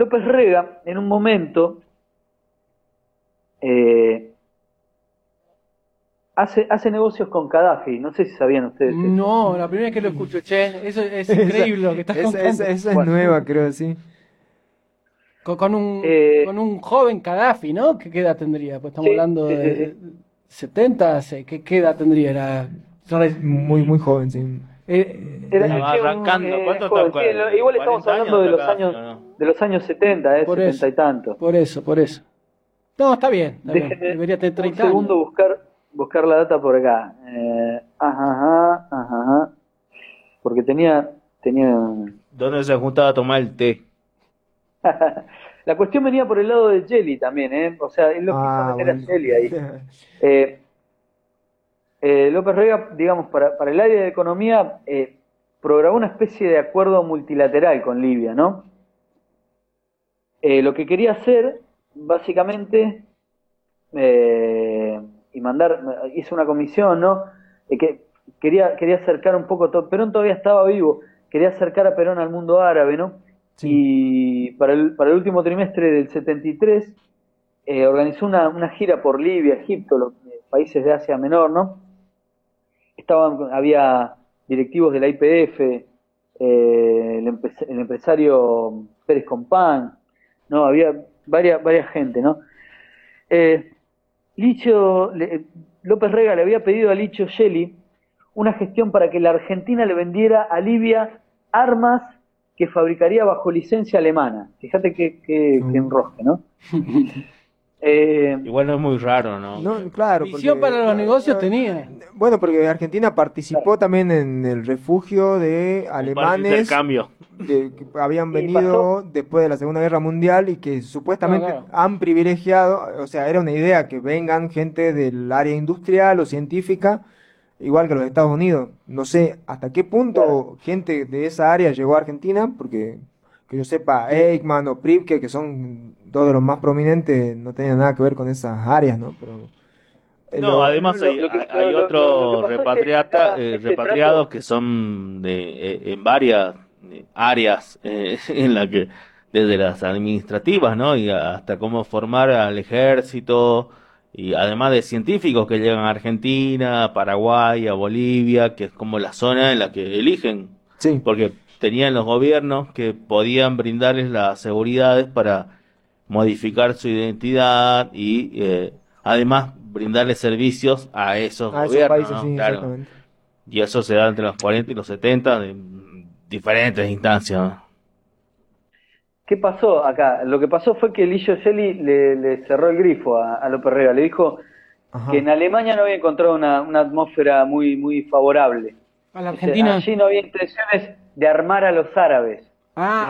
López Rega, en un momento, eh, hace, hace negocios con Gaddafi. No sé si sabían ustedes. eso. No, la primera vez que lo escucho, che, eso es increíble lo que estás Esa, contando. esa- esa es Bueno. nueva, creo, sí. Con, con un, Eh, con un joven Gaddafi, ¿no? ¿Qué, qué edad tendría? Pues estamos Sí, hablando sí, sí, de 70, sí, ¿qué, qué edad tendría? Era, Muy, muy joven, sí. eh, Era- arrancando. eh, ¿Cuánto joven, está? sí, lo- igual estamos 40 hablando de los años. De los años 70, eh, Por 70 eso. y tanto. por eso, por eso. No, está bien, está bien. Debería tener un 30 segundo años. buscar, buscar la data por acá. Eh, ajá, ajá, ajá, ajá. Porque tenía, tenía ¿Dónde se juntaba a tomar el té? La cuestión venía por el lado de Jelly también, ¿eh? O sea, él lo quiso Ah, meter bueno. a Jelly ahí. Eh, eh, López Rega, digamos, para, para el área de economía, eh, programó una especie de acuerdo multilateral con Libia, ¿no? Eh, lo que quería hacer, básicamente, eh, y mandar, hizo una comisión, ¿no? Eh, que quería, quería acercar un poco, to- Perón todavía estaba vivo, quería acercar a Perón al mundo árabe, ¿no? Y para el, para el último trimestre del 73 eh, organizó una, una gira por Libia, Egipto, los países de Asia Menor, ¿no? Estaban, había directivos de la IPF, eh, el empresario Pérez Compán, ¿no? Había varias, varias gente, ¿no? Eh, Licho, le- López Rega le había pedido a Licho Shelley una gestión para que la Argentina le vendiera a Libia armas que fabricaría bajo licencia alemana. Fíjate qué, qué, qué enrosque, ¿no? Eh, Igual no es muy raro, ¿no? No, claro. Visión porque- para los negocios tenía. Bueno, porque Argentina participó también en el refugio de de alemanes intercambio. que, que habían venido después de la Segunda Guerra Mundial y que supuestamente claro. han privilegiado, o sea, era una idea que vengan gente del área industrial o científica, igual que los Estados Unidos. No sé hasta qué punto Claro. gente de esa área llegó a Argentina, porque que yo sepa, Eichmann o Pripke, que son dos de los más prominentes, no tenían nada que ver con esas áreas, ¿no? Pero eh, No, lo- además lo- hay, lo que- hay lo- lo- otros lo que pasó es que repatriata- eh, este repatriados que son de, eh, en varias áreas eh, en la que desde las administrativas, ¿no? Y hasta cómo formar al ejército y además de científicos que llegan a Argentina, a Paraguay, a Bolivia, que es como la zona en la que eligen sí. porque tenían los gobiernos que podían brindarles las seguridades para modificar su identidad y eh, además brindarles servicios a esos a esos gobiernos, países, ¿no? sí, Claro. exactamente. Y eso se da entre los 40 y los 70 en diferentes instancias. ¿no? ¿Qué pasó acá? Lo que pasó fue que Lillo Shelley le, le cerró el grifo a, a López Rega. Le dijo Ajá. que en Alemania no había encontrado una, una atmósfera muy, muy favorable. A la Dice, Argentina. Allí no había intenciones de armar a los árabes, Ah,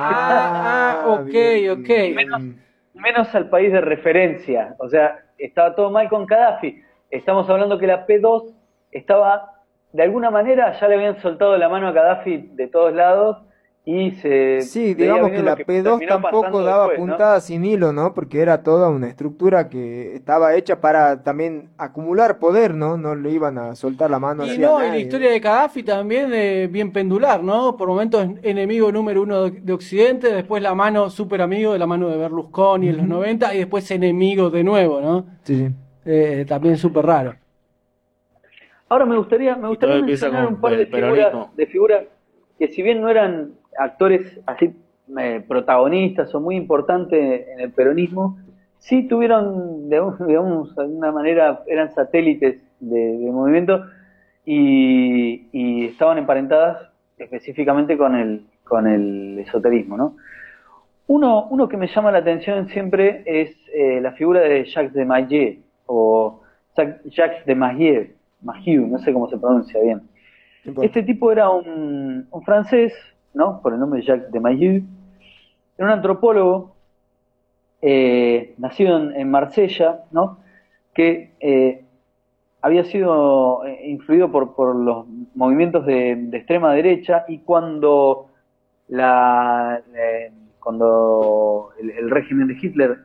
ah, ah, ok, bien. ok. Menos- menos al país de referencia. O sea, estaba todo mal con Gaddafi. Estamos hablando que la P2 estaba, de alguna manera, ya le habían soltado la mano a Gaddafi de todos lados y se... Sí, digamos que la que P2 terminó tampoco daba después, ¿no? puntada sin hilo, ¿no? Porque era toda una estructura que estaba hecha para también acumular poder, ¿no? No le iban a soltar la mano Y no, y la historia de Gaddafi también eh, bien pendular, ¿no? Por momentos enemigo número uno de, de Occidente, después la mano súper amigo de la mano de Berlusconi en los 90 y después enemigo de nuevo, ¿no? Sí, sí. Eh, también súper raro. Ahora me gustaría, me gustaría mencionar un par de figuras, de figuras que si bien no eran actores así eh, protagonistas o muy importantes en el peronismo, sí tuvieron, de, un- digamos, de alguna manera, eran satélites de, de movimiento y, y estaban emparentadas específicamente con el, con el esoterismo, ¿no? Uno, uno que me llama la atención siempre es eh, la figura de Jacques de Maillet, o Jac- Jacques de Maillet, Mahieu, no sé cómo se pronuncia bien. Este tipo era un, un francés, ¿no? Por el nombre de Jacques de Maillet. Era un antropólogo eh, nacido en, Marsella, ¿no? Que eh, había sido eh, influido por, por los movimientos de, extrema derecha y cuando la, cuando el, régimen de Hitler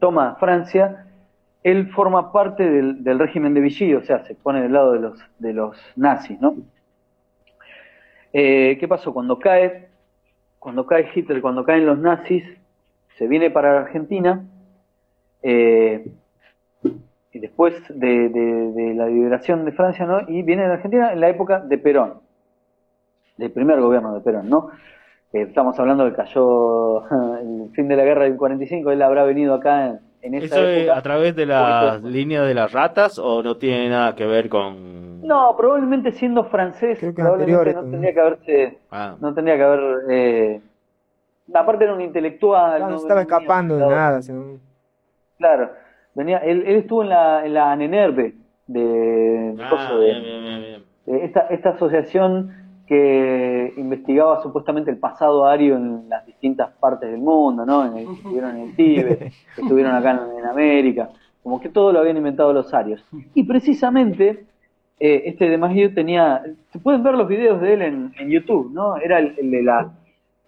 toma Francia, él forma parte del, del régimen de Vichy, o sea, se pone del lado de los, de los nazis, ¿no? Eh, ¿Qué pasó? Cuando cae, cuando cae Hitler, cuando caen los nazis, se viene para Argentina eh, y después de, de, la liberación de Francia, ¿no? Y viene a Argentina en la época de Perón, del primer gobierno de Perón, ¿no? Eh, estamos hablando que cayó el fin de la guerra del 45, él habrá venido acá en, esa ¿Eso época. Es a través de la línea de las ratas o no tiene nada que ver con...? No, probablemente siendo francés, probablemente no tendría que haberse... Ah. No tendría que haber... Eh, aparte era un intelectual. no, estaba escapando de nada. Claro, venía, él, él, estuvo en la, en la ANENERVE de, ah, de, esta, esta asociación que investigaba supuestamente el pasado ario en las distintas partes del mundo, ¿no? En estuvieron en el Tíbet, estuvieron acá en, América, como que todo lo habían inventado los arios. Y precisamente eh, este de Magio tenía, se pueden ver los videos de él en, en YouTube, ¿no? Era el, de la,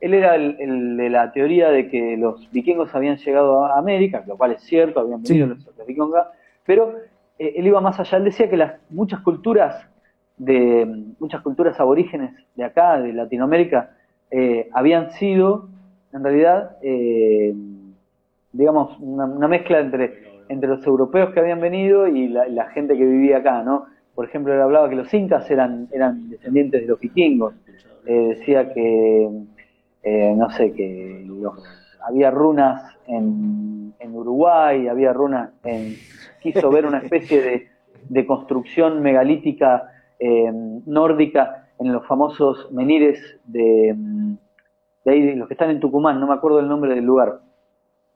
él era el, de la teoría de que los vikingos habían llegado a América, lo cual es cierto, habían venido los, vikingos, pero eh, él iba más allá, él decía que las muchas culturas de muchas culturas aborígenes de acá, de Latinoamérica, eh, habían sido, en realidad, eh, digamos, una, mezcla entre, entre los europeos que habían venido y la, gente que vivía acá, ¿no? Por ejemplo, él hablaba que los incas eran, eran descendientes de los vikingos, eh, decía que, no sé, que había runas en, en Uruguay, había runas en... quiso ver una especie de, de construcción megalítica eh, nórdica en los famosos menires de, de ahí, los que están en Tucumán, no me acuerdo el nombre del lugar.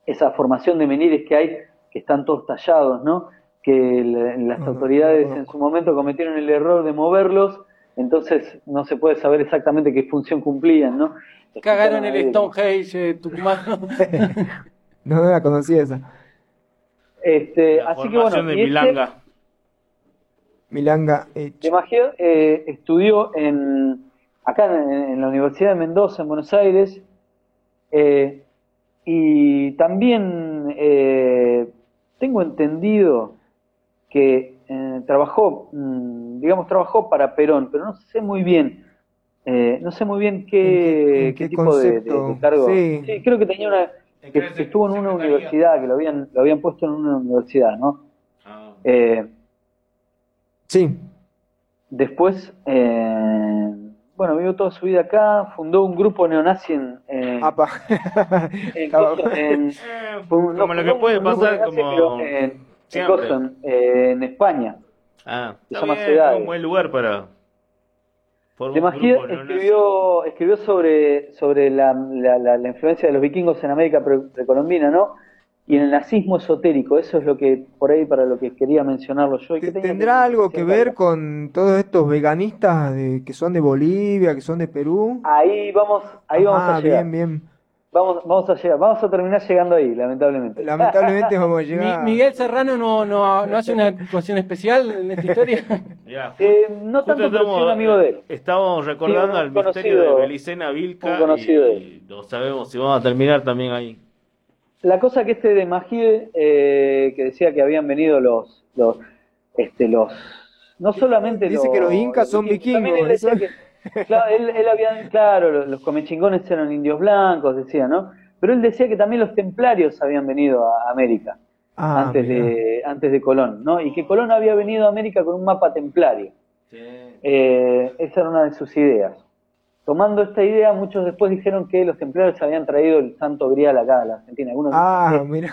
Esa formación de menires que hay, que están todos tallados, ¿no? Que las autoridades en su momento cometieron el error de moverlos, entonces no se puede saber exactamente qué función cumplían, ¿no? Cagaron el Stonehenge, Tucumán. no, la conocía esa. Este, así que bueno, de Milanga. Milanga De eh, estudió en, acá en, la Universidad de Mendoza, en Buenos Aires, eh, y también eh, tengo entendido que trabajó, mm, digamos, trabajó para Perón, pero no sé muy bien, no sé muy bien qué, tipo de, cargo. Sí. creo que tenía una, que, estuvo en una universidad, que lo habían, lo habían puesto en una universidad, ¿no? Ah. Sí. Después, eh, bueno, vivió toda su vida acá, fundó un grupo neonazi en... en, en, como lo que puede pasar como... En, en, España. Ah, está bien, un buen lugar para... De Magid escribió, escribió sobre, sobre la, la, la, influencia de los vikingos en América precolombina, ¿no? y en el nazismo esotérico. Eso es lo que, por ahí, para lo que quería mencionarlo yo. ¿Tendrá algo que ver con todos estos veganistas de, que son de Bolivia, que son de Perú? Ahí vamos, ahí vamos a llegar. bien, bien. Vamos, vamos a llegar, vamos a terminar llegando ahí, lamentablemente. Lamentablemente vamos a llegar. Miguel Serrano no, no, no hace una actuación especial en esta historia. eh, no tanto, pero un amigo de él. Estamos recordando al misterio de Belicena Vilca. conocido de él. No sabemos si vamos a terminar también ahí. La cosa que este de Magid, eh, que decía que habían venido los, los, este, los, no solamente Dice que los incas son vikingos. Él claro, él, él había, claro, los comechingones eran indios blancos, decía, ¿no? Pero él decía que también los templarios habían venido a América ah, antes, de, antes de Colón, ¿no? Y que Colón había venido a América con un mapa templario. Eh, esa era una de sus ideas. Tomando esta idea, muchos después dijeron que los templarios habían traído el santo grial acá a la Argentina. Algunos ah, mira.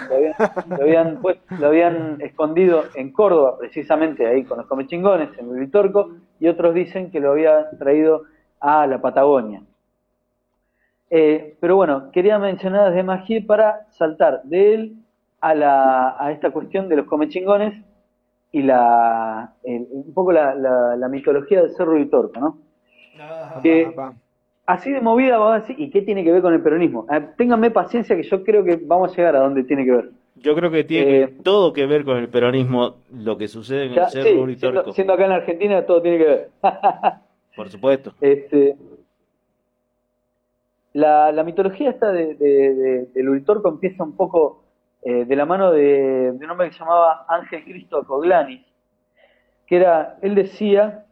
Lo, habían, lo, habían escondido en Córdoba, precisamente ahí con los comechingones, en el Vitorco, y otros dicen que lo había traído a la Patagonia. Eh, pero bueno, quería mencionar desde Magí para saltar de él a, la, a esta cuestión de los comechingones y la, un poco la, la mitología del Cerro Vitorco, ¿no? Que así de movida vamos a decir, ¿y qué tiene que ver con el peronismo? Ah, ténganme paciencia que yo creo que vamos a llegar a donde tiene que ver. Yo creo que tiene eh, todo que ver con el peronismo, lo que sucede en el Cerro sí, siendo, acá en Argentina, todo tiene que ver. Por supuesto. Este, la, la mitología esta de, de, del Uritorco empieza un poco eh, de la mano de, de, un hombre que se llamaba Ángel Cristo Coglanis, que era, él decía,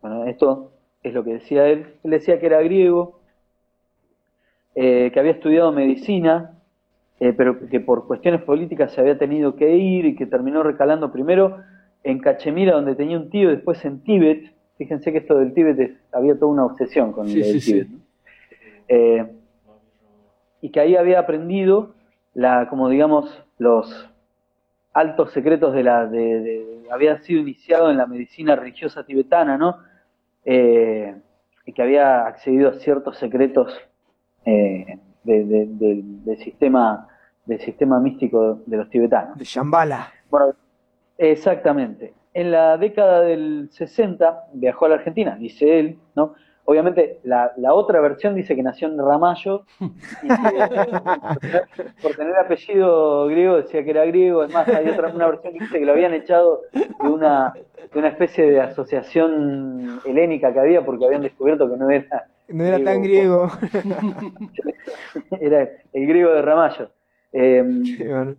bueno, esto es lo que decía él. Él decía que era griego, eh, que había estudiado medicina, eh, pero que por cuestiones políticas se había tenido que ir y que terminó recalando primero en Cachemira, donde tenía un tío, después en Tíbet. Fíjense que esto del Tíbet es- había toda una obsesión con Sí, el sí, sí. Tíbet. ¿no? Eh, y que ahí había aprendido la, como digamos, los altos secretos de la, de, de- había sido iniciado en la medicina religiosa tibetana, ¿no? Eh, y que había accedido a ciertos secretos eh, de- de- del- del sistema del sistema místico de los tibetanos. De Shambhala. Bueno, exactamente. En la década del 60 viajó a la Argentina, dice él, ¿no? Obviamente la, la otra versión dice que nació en Ramallo y que por tener apellido griego decía que era griego. Es más, hay otra una versión que dice que lo habían echado de una, de una especie de asociación helénica que había porque habían descubierto que no era, No era tan griego. era el griego de Ramallo. Eh, Sí, bueno.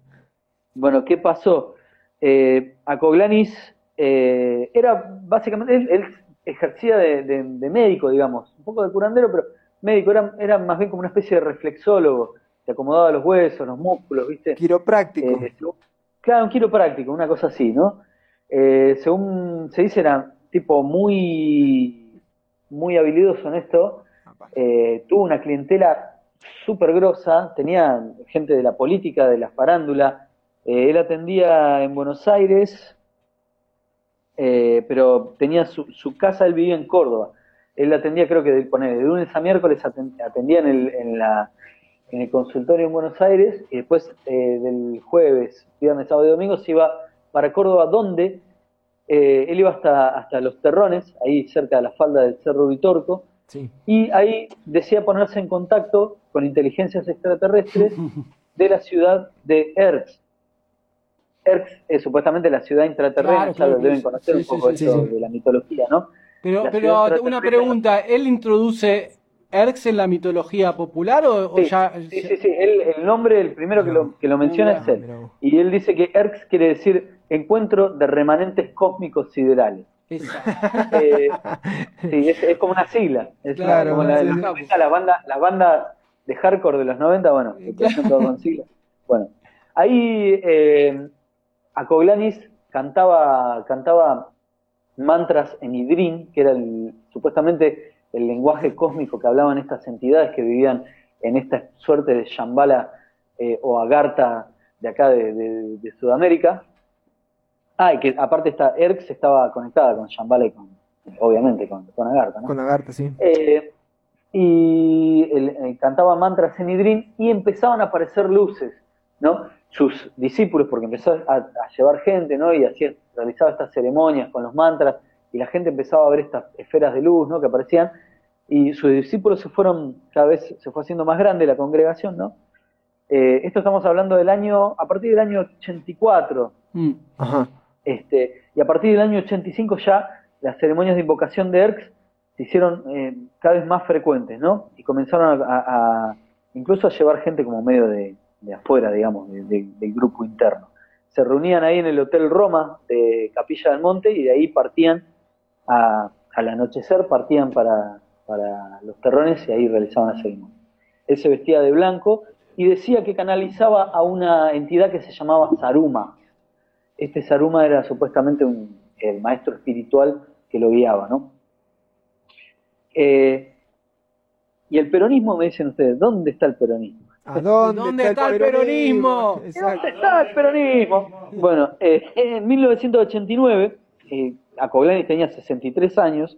Bueno, ¿qué pasó? Eh, Acoglanis eh, era básicamente, él, él ejercía de, de- de médico, digamos, un poco de curandero, pero médico, era, era más bien como una especie de reflexólogo, se acomodaba los huesos, los músculos, ¿viste? Quiropráctico. Eh, claro, un quiropráctico, una cosa así, ¿no? Eh, según se dice, era tipo muy, muy habilidoso en esto, eh, tuvo una clientela súper grosa, tenía gente de la política, de la farándula, él atendía en Buenos Aires, eh, pero tenía su, su casa, él vivía en Córdoba, él atendía creo que de, ponele, de lunes a miércoles aten- atendía en el, en, la, en el consultorio en Buenos Aires y después eh, del jueves, viernes, sábado y domingo se iba para Córdoba, donde eh, él iba hasta, hasta Los Terrones, ahí cerca de la falda del Cerro Uritorco, Sí. y ahí decía ponerse en contacto con inteligencias extraterrestres de la ciudad de Erx. Erx es supuestamente la ciudad intraterrena, Claro, ya claro, lo deben conocer sí, un poco sí, esto sí. de la mitología, ¿no? Pero, La pero una pregunta, ¿él introduce Erx en la mitología popular o, o ya... sí, sí, sí, él- el nombre, el primero que lo, que lo menciona es él. Y él dice que Erx quiere decir encuentro de remanentes cósmicos siderales. Eh, sí, es, es como una sigla. Es Claro, como la. 90, las bandas las bandas de hardcore de los 90, bueno, que todo con siglas. Bueno, ahí eh, Acoglanis cantaba, cantaba mantras en Idrin, que era el- supuestamente el lenguaje cósmico que hablaban estas entidades que vivían en esta suerte de Shambhala eh, o Agartha de acá de, de- de Sudamérica. Ah, y que aparte esta Erx estaba conectada con Shambhala y con, obviamente, con, con Agartha, ¿no? Con Agartha, sí. Eh, y eh, cantaba mantras en Idrin y empezaban a aparecer luces, ¿no? Sus discípulos, porque empezó a, a llevar gente, ¿no? Y hacía, realizaba estas ceremonias con los mantras y la gente empezaba a ver estas esferas de luz, ¿no? Que aparecían y sus discípulos se fueron, cada vez se fue haciendo más grande la congregación, ¿no? Eh, esto estamos hablando del año, a partir del año 84, Mm. Ajá. este, y a partir del año 85 ya las ceremonias de invocación de Erx se hicieron eh, cada vez más frecuentes, ¿no? Y comenzaron a, a- a- incluso a llevar gente como medio de, de afuera, digamos, de- de- del grupo interno. Se reunían ahí en el Hotel Roma de Capilla del Monte y de ahí partían a- al anochecer, partían para, para los terrones y ahí realizaban la ceremonia. Él se vestía de blanco y decía que canalizaba a una entidad que se llamaba Saruma. Este Saruma era supuestamente un, el maestro espiritual que lo guiaba, ¿no? Eh, y el peronismo, me dicen ustedes, ¿dónde está el peronismo? ¿A dónde, ¿Dónde está el peronismo? ¿Dónde está el peronismo? Bueno, eh, en 1989, eh, Acoglanis tenía 63 años,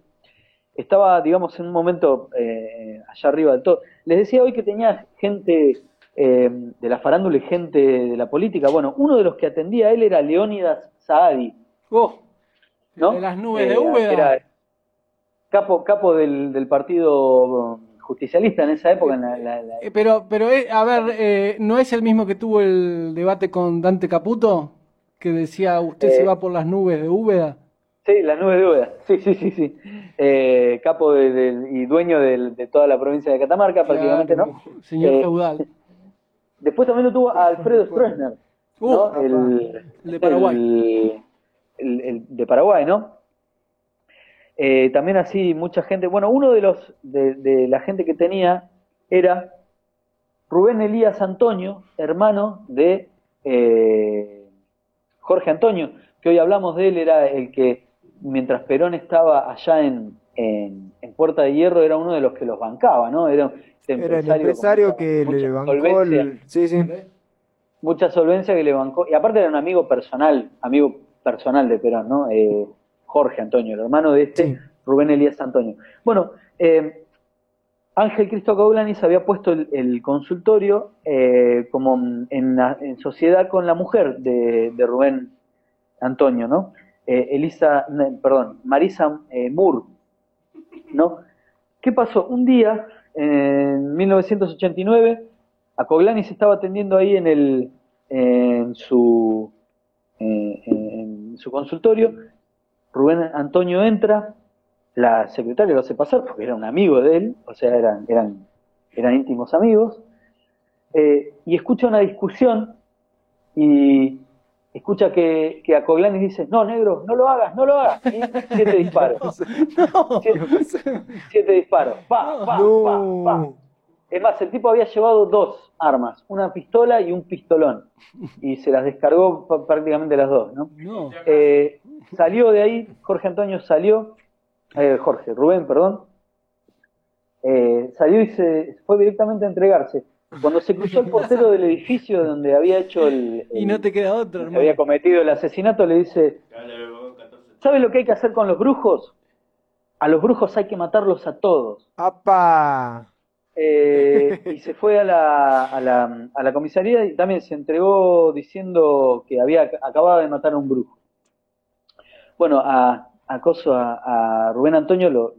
estaba, digamos, en un momento eh, allá arriba del todo. Les decía hoy que tenía gente eh, de la farándula y gente de la política. Bueno, uno de los que atendía a él era Leónidas Saadi, Oh, ¿no? De las nubes de Úbeda. Era capo, capo del, del partido justicialista en esa época. en la- la- la- eh, pero, pero eh, a ver, eh, ¿no es el mismo que tuvo el debate con Dante Caputo? Que decía, usted se Eh, va por las nubes de Úbeda. Sí, las nubes de Úbeda. Sí, sí, sí, sí. Eh, capo de- del- y dueño de toda la provincia de Catamarca, prácticamente, ¿no? Señor feudal. Después también lo tuvo a Alfredo Stroessner, ¿no? Uh, el, el de Paraguay. el- el- el de Paraguay, ¿no? Eh, también así mucha gente, bueno, uno de los de, de la gente que tenía era Rubén Elías Antonio, hermano de eh, Jorge Antonio, que hoy hablamos de él, era el que mientras Perón estaba allá en, en, Puerta de Hierro, era uno de los que los bancaba, ¿no? Era, era el empresario que le bancó el... Sí, sí. Mucha solvencia que le bancó, y aparte era un amigo personal, amigo personal de Perón, ¿no? Eh, Jorge Antonio, el hermano de este, Rubén Elías Antonio. Bueno, eh, Ángel Cristo Caulanis había puesto el, consultorio eh, como en, sociedad con la mujer de, Rubén Antonio, ¿no? Eh, Elisa, perdón, Marisa Moore, ¿no? ¿Qué pasó? Un día, en 1989, a Coglanis estaba atendiendo ahí en, el, en, su, en su consultorio, Rubén Antonio entra, la secretaria lo hace pasar porque era un amigo de él, o sea, eran, eran, eran íntimos amigos, eh, y escucha una discusión y escucha que, que a Coglanis dice, no, negro, no lo hagas, no lo hagas, y siete disparos. siete, disparos, pa, pa, pa, pa. Es más, el tipo había llevado dos armas, una pistola y un pistolón, y se las descargó prácticamente las dos, ¿no? Eh, salió de ahí, Jorge Antonio salió, eh, Jorge, Rubén, perdón, eh, salió y se fue directamente a entregarse. Cuando se cruzó el portero del edificio donde había hecho el, y no te queda otro, había cometido el asesinato, le dice, ¿sabes lo que hay que hacer con los brujos? A los brujos hay que matarlos a todos. ¡Apa! Eh, y se fue a la, a, la, a la comisaría y también se entregó diciendo que había acabado de matar a un brujo. Bueno, a, acoso a, Rubén Antonio lo,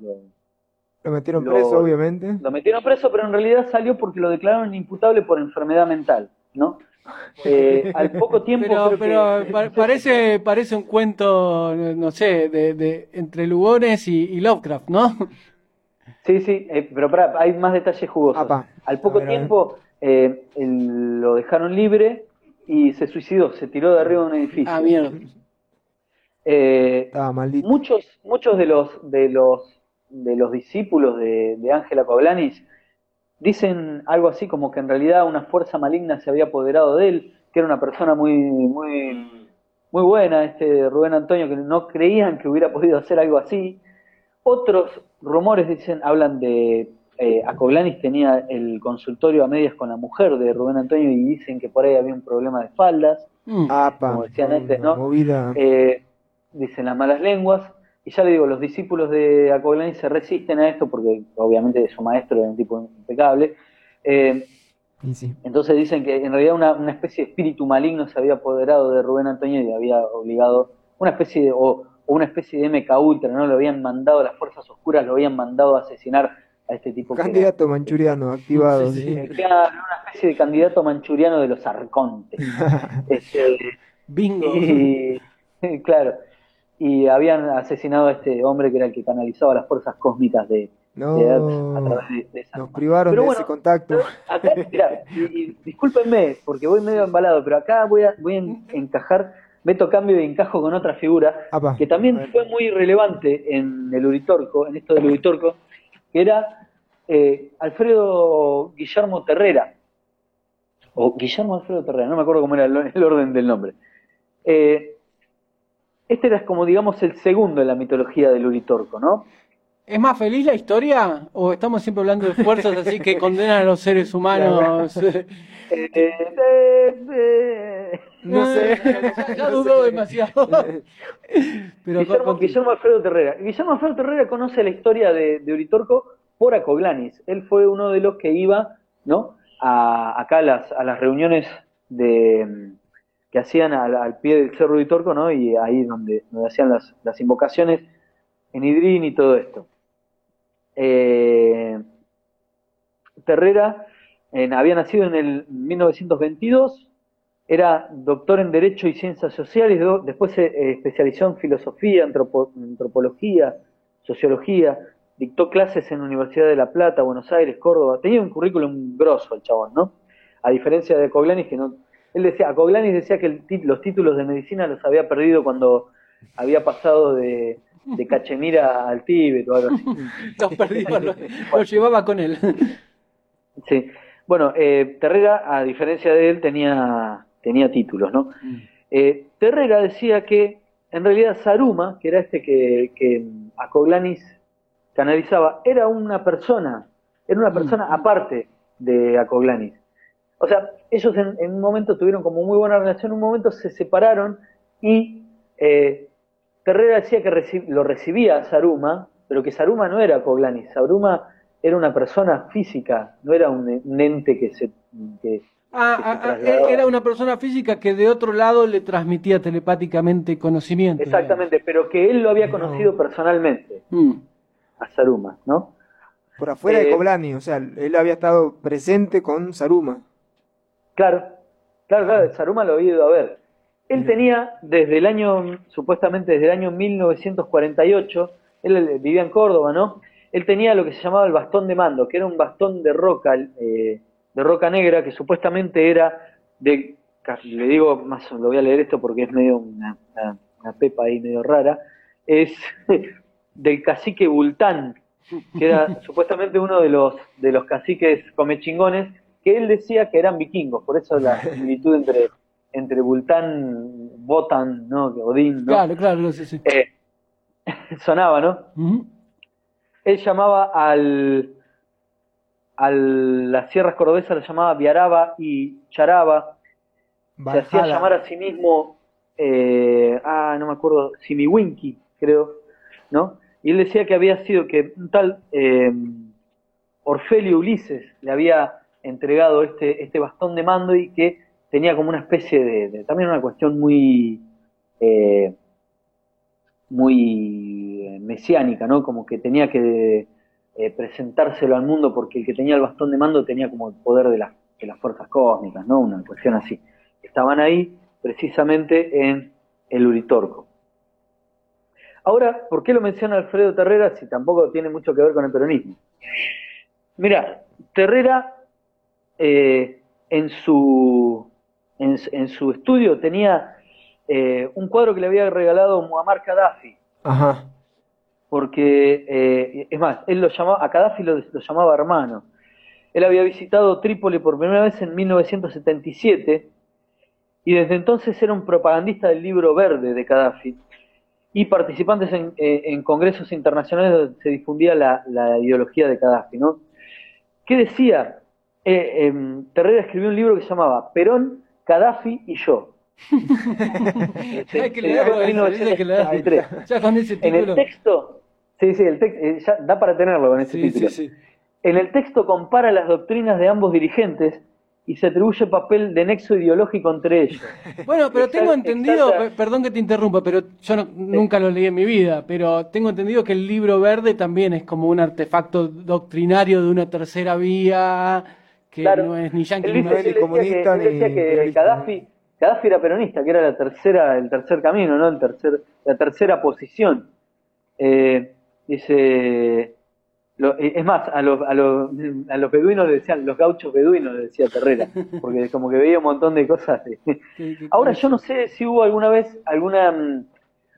lo, metieron preso, obviamente. Lo metieron preso, pero en realidad salió porque lo declararon imputable por enfermedad mental, ¿no? Eh, al poco tiempo. Pero, parece, parece un cuento, no sé, de, de entre Lugones y, Lovecraft, ¿no? Sí, sí, eh, pero hay más detalles jugosos. Al poco tiempo eh, lo dejaron libre y se suicidó, se tiró de arriba de un edificio. Ah, mierda. Eh, muchos, muchos de los de los de los discípulos de Ángela Coblanis dicen algo así como que en realidad una fuerza maligna se había apoderado de él, que era una persona muy muy muy buena, este Rubén Antonio, que no creían que hubiera podido hacer algo así. Otros rumores dicen, hablan de eh, Acoglanis tenía el consultorio a medias con la mujer de Rubén Antonio y dicen que por ahí había un problema de faldas, mm. como decían antes, ¿no? Eh, dicen las malas lenguas, y ya le digo, los discípulos de Acoglani se resisten a esto porque obviamente su maestro era un tipo impecable. Eh, entonces dicen que en realidad una, especie de espíritu maligno se había apoderado de Rubén Antonio y había obligado, una especie de, o, una especie de MK Ultra, ¿no? Lo habían mandado, las fuerzas oscuras lo habían mandado a asesinar a este tipo. Candidato manchuriano activado. Sí, una especie de candidato manchuriano de los arcontes. este, Bingo. claro y habían asesinado a este hombre que era el que canalizaba las fuerzas cósmicas de, no, a través de, esa Nos privaron de ese contacto. Acá, y, discúlpenme, porque voy medio embalado, pero acá voy a, voy a encajar, meto cambio y encajo con otra figura que también fue muy relevante en el Uritorco, en esto del Uritorco, que era eh, Alfredo Guillermo Terrera, o Guillermo Alfredo Terrera, no me acuerdo cómo era el, el orden del nombre. Eh, este era como, digamos, el segundo en la mitología del Uritorco, ¿no? ¿Es más feliz la historia? ¿O estamos siempre hablando de fuerzas así que condenan a los seres humanos? Eh, eh, eh, no sé, ya, dudó demasiado. Pero Guillermo, Alfredo Terrera. Guillermo Alfredo Terrera conoce la historia de, Uritorco por Acoglanis. Él fue uno de los que iba, ¿no? A, acá las, a las reuniones de, que hacían al, pie del Cerro de Torco, ¿no? Y ahí donde, hacían las, las, invocaciones en Idrín y todo esto. Eh, Terrera había nacido en el 1922, era doctor en Derecho y Ciencias Sociales, después se especializó en Filosofía, Antropología, Sociología, dictó clases en Universidad de La Plata, Buenos Aires, Córdoba, tenía un currículum grosso el chabón, ¿no? A diferencia de Coglanis, que no, él decía, Acoglanis decía que los títulos de medicina los había perdido cuando había pasado de, Cachemira al Tíbet o algo así. los perdió, los, llevaba con él. Sí. Bueno, eh, Terrera, a diferencia de él, tenía, tenía títulos, ¿no? Mm. Eh, Terrera decía que en realidad Saruma, que era este que, que Acoglanis canalizaba, era una persona, era una persona aparte de Acoglanis. O sea, ellos en, en un momento tuvieron como muy buena relación, en un momento se separaron y eh, Terrera decía que reci- lo recibía a Saruma, pero que Saruma no era Acoglanis, Saruma era una persona física, no era un, un ente que se... que- Ah, que se ah, ah, era una persona física que de otro lado le transmitía telepáticamente conocimiento. exactamente, pero que él lo había conocido personalmente, Mm. a Saruma, ¿no? Por afuera Eh, de Koblani, o sea, él había estado presente con Saruma. Claro, claro, claro, Saruma lo había ido a ver. Él tenía desde el año, supuestamente desde el año 1948, él vivía en Córdoba, ¿no? Él tenía lo que se llamaba el bastón de mando, que era un bastón de roca, eh, de roca negra, que supuestamente era de, le digo, más lo voy a leer esto porque es medio una, una- una pepa ahí medio rara, es del cacique Bultán, que era supuestamente uno de los, de los caciques comechingones, que él decía que eran vikingos, por eso la similitud entre, entre Bultán, Botan, ¿no? Odín, ¿no? Claro, claro, sí, sí. Eh, sonaba, ¿no? Él llamaba al, a las sierras cordobesas, las llamaba Viaraba y Charaba, se hacía llamar a sí mismo, eh, ah, no me acuerdo, Simiwinki, creo, ¿no? Y él decía que había sido que un tal eh, Orfelio Ulises le había entregado este, este bastón de mando y que tenía como una especie de, también una cuestión muy, eh, muy eh, mesiánica, ¿no? Como que tenía que eh, presentárselo al mundo porque el que tenía el bastón de mando tenía como el poder de, las de las fuerzas cósmicas, ¿no? Una cuestión así. Estaban ahí precisamente en el Uritorco. Ahora, ¿por qué lo menciona Alfredo Terrera si tampoco tiene mucho que ver con el peronismo? Mira, Terrera eh, en, su, en, en su estudio tenía eh, un cuadro que le había regalado Muammar Gaddafi, Ajá. porque, eh, es más, él lo llamaba, a Gaddafi lo, lo llamaba hermano. Él había visitado Trípoli por primera vez en 1977 y desde entonces era un propagandista del libro verde de Gaddafi y participantes en, en congresos internacionales donde se difundía la, la ideología de Gaddafi, ¿no? ¿Qué decía? Eh, em, Terrera escribió un libro que se llamaba Perón, Gaddafi y yo. En eso, dice que leerlo. 1973. Ya con ese En el texto, sí, sí, el tex- eh, ya da para tenerlo con ese Sí, título. sí, sí. En el texto compara las doctrinas de ambos dirigentes y se atribuye papel de nexo ideológico entre ellos. Bueno, pero tengo entendido, perdón que te interrumpa, pero yo no- nunca lo leí en mi vida, pero tengo entendido que el libro verde también es como un artefacto doctrinario de una tercera vía, que Claro. no es ni yanqui ni decía comunista que, él decía ni que. Gaddafi, Gaddafi era peronista, que era la tercera, el tercer camino, ¿no? El tercer, la tercera posición. Eh, dice, lo- eh, es más, a los, a, los, a los beduinos le decían, los gauchos beduinos le decía Terrera, porque como que veía un montón de cosas. de- Ahora yo no sé si hubo alguna vez alguna mm,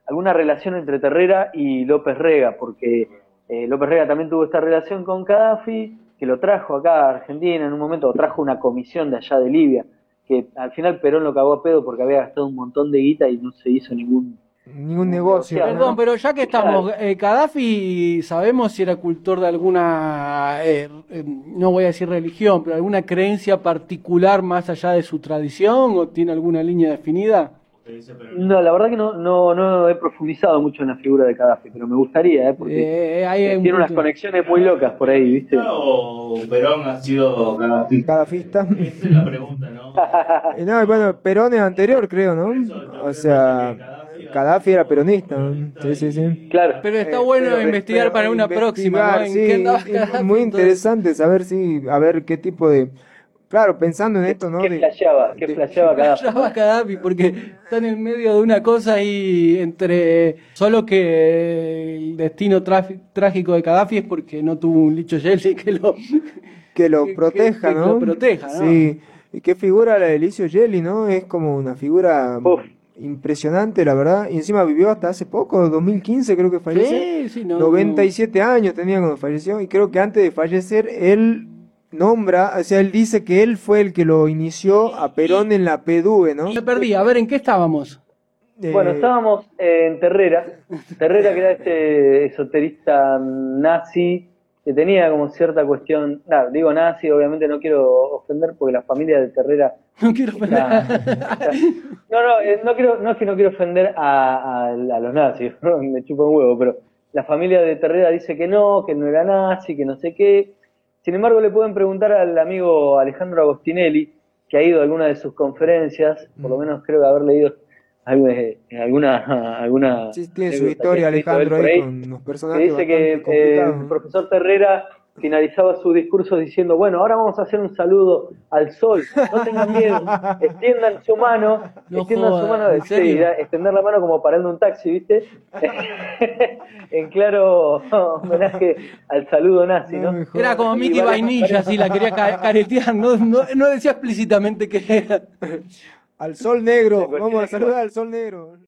alguna relación entre Terrera y López Rega, porque eh, López Rega también tuvo esta relación con Gaddafi, que lo trajo acá a Argentina en un momento, o trajo una comisión de allá de Libia, que al final Perón lo cagó a pedo porque había gastado un montón de guita y no se hizo ningún... Ningún negocio. Perdón, ¿no? pero ya que estamos, eh, Gaddafi, ¿sabemos si era cultor de alguna, eh, eh, no voy a decir religión, pero alguna creencia particular más allá de su tradición o tiene alguna línea definida? No, la verdad que no, no, no he profundizado mucho en la figura de Gaddafi, pero me gustaría, ¿eh? porque Eh, un tiene unas conexiones muy locas por ahí, ¿viste? ¿O Perón ha sido gadafista? Gadafista. Esa es la pregunta, ¿no? Eh, No, bueno, Perón es anterior, creo, ¿no? O sea, Gaddafi era peronista. ¿no? Sí, sí, sí. Claro. Pero está Eh, bueno pero- investigar pero para una investigar, próxima, ¿no? ¿En sí, qué andaba y- y Gaddafi muy entonces? interesante saber si, a ver qué tipo de, claro, pensando en esto, ¿no? ¿Qué De- flasheaba? ¿Qué de- flasheaba Gaddafi? Llama Gaddafi porque está en el medio de una cosa ahí entre solo que el destino trágico de Gaddafi es porque no tuvo un licho Yeltsin que lo que lo que- proteja, que ¿no? lo proteja, ¿no? Sí. ¿Y qué figura la de Elicio Gelli, no? Es como una figura Uf. impresionante, la verdad. Y encima vivió hasta hace poco, 2015 creo que falleció. Sí, sí, no, 97 años tenía cuando falleció. Y creo que antes de fallecer, él nombra, o sea, él dice que él fue el que lo inició a Perón en la PDUE, ¿no? Me perdí, a ver, ¿en qué estábamos? Eh, Bueno, estábamos en Terrera. Terrera, que era este esoterista nazi que tenía como cierta cuestión. Nada, digo nazi, obviamente no quiero ofender porque la familia de Terrera. No quiero está- está- no, no, eh, no, quiero, no es que no quiero ofender a, a- a los nazis, me chupa un huevo, pero la familia de Terrera dice que no, que no era nazi, que no sé qué. Sin embargo, le pueden preguntar al amigo Alejandro Agostinelli, que ha ido a alguna de sus conferencias, por lo menos creo que haber leído alguna, alguna, Sí, tiene su que historia Alejandro ahí ahí, con unos que personajes dice que eh, el profesor Terrera finalizaba su discurso diciendo, bueno, ahora vamos a hacer un saludo al sol, no tengan miedo, extiendan su mano, No extiendan su mano, ¿en sí, extender la mano como parando un taxi, ¿viste? en claro homenaje al saludo nazi, No. Era como Mickey Vainilla, si la quería ca- caretear, no, no, no decía explícitamente que era. Al sol negro, vamos a saludar al sol negro.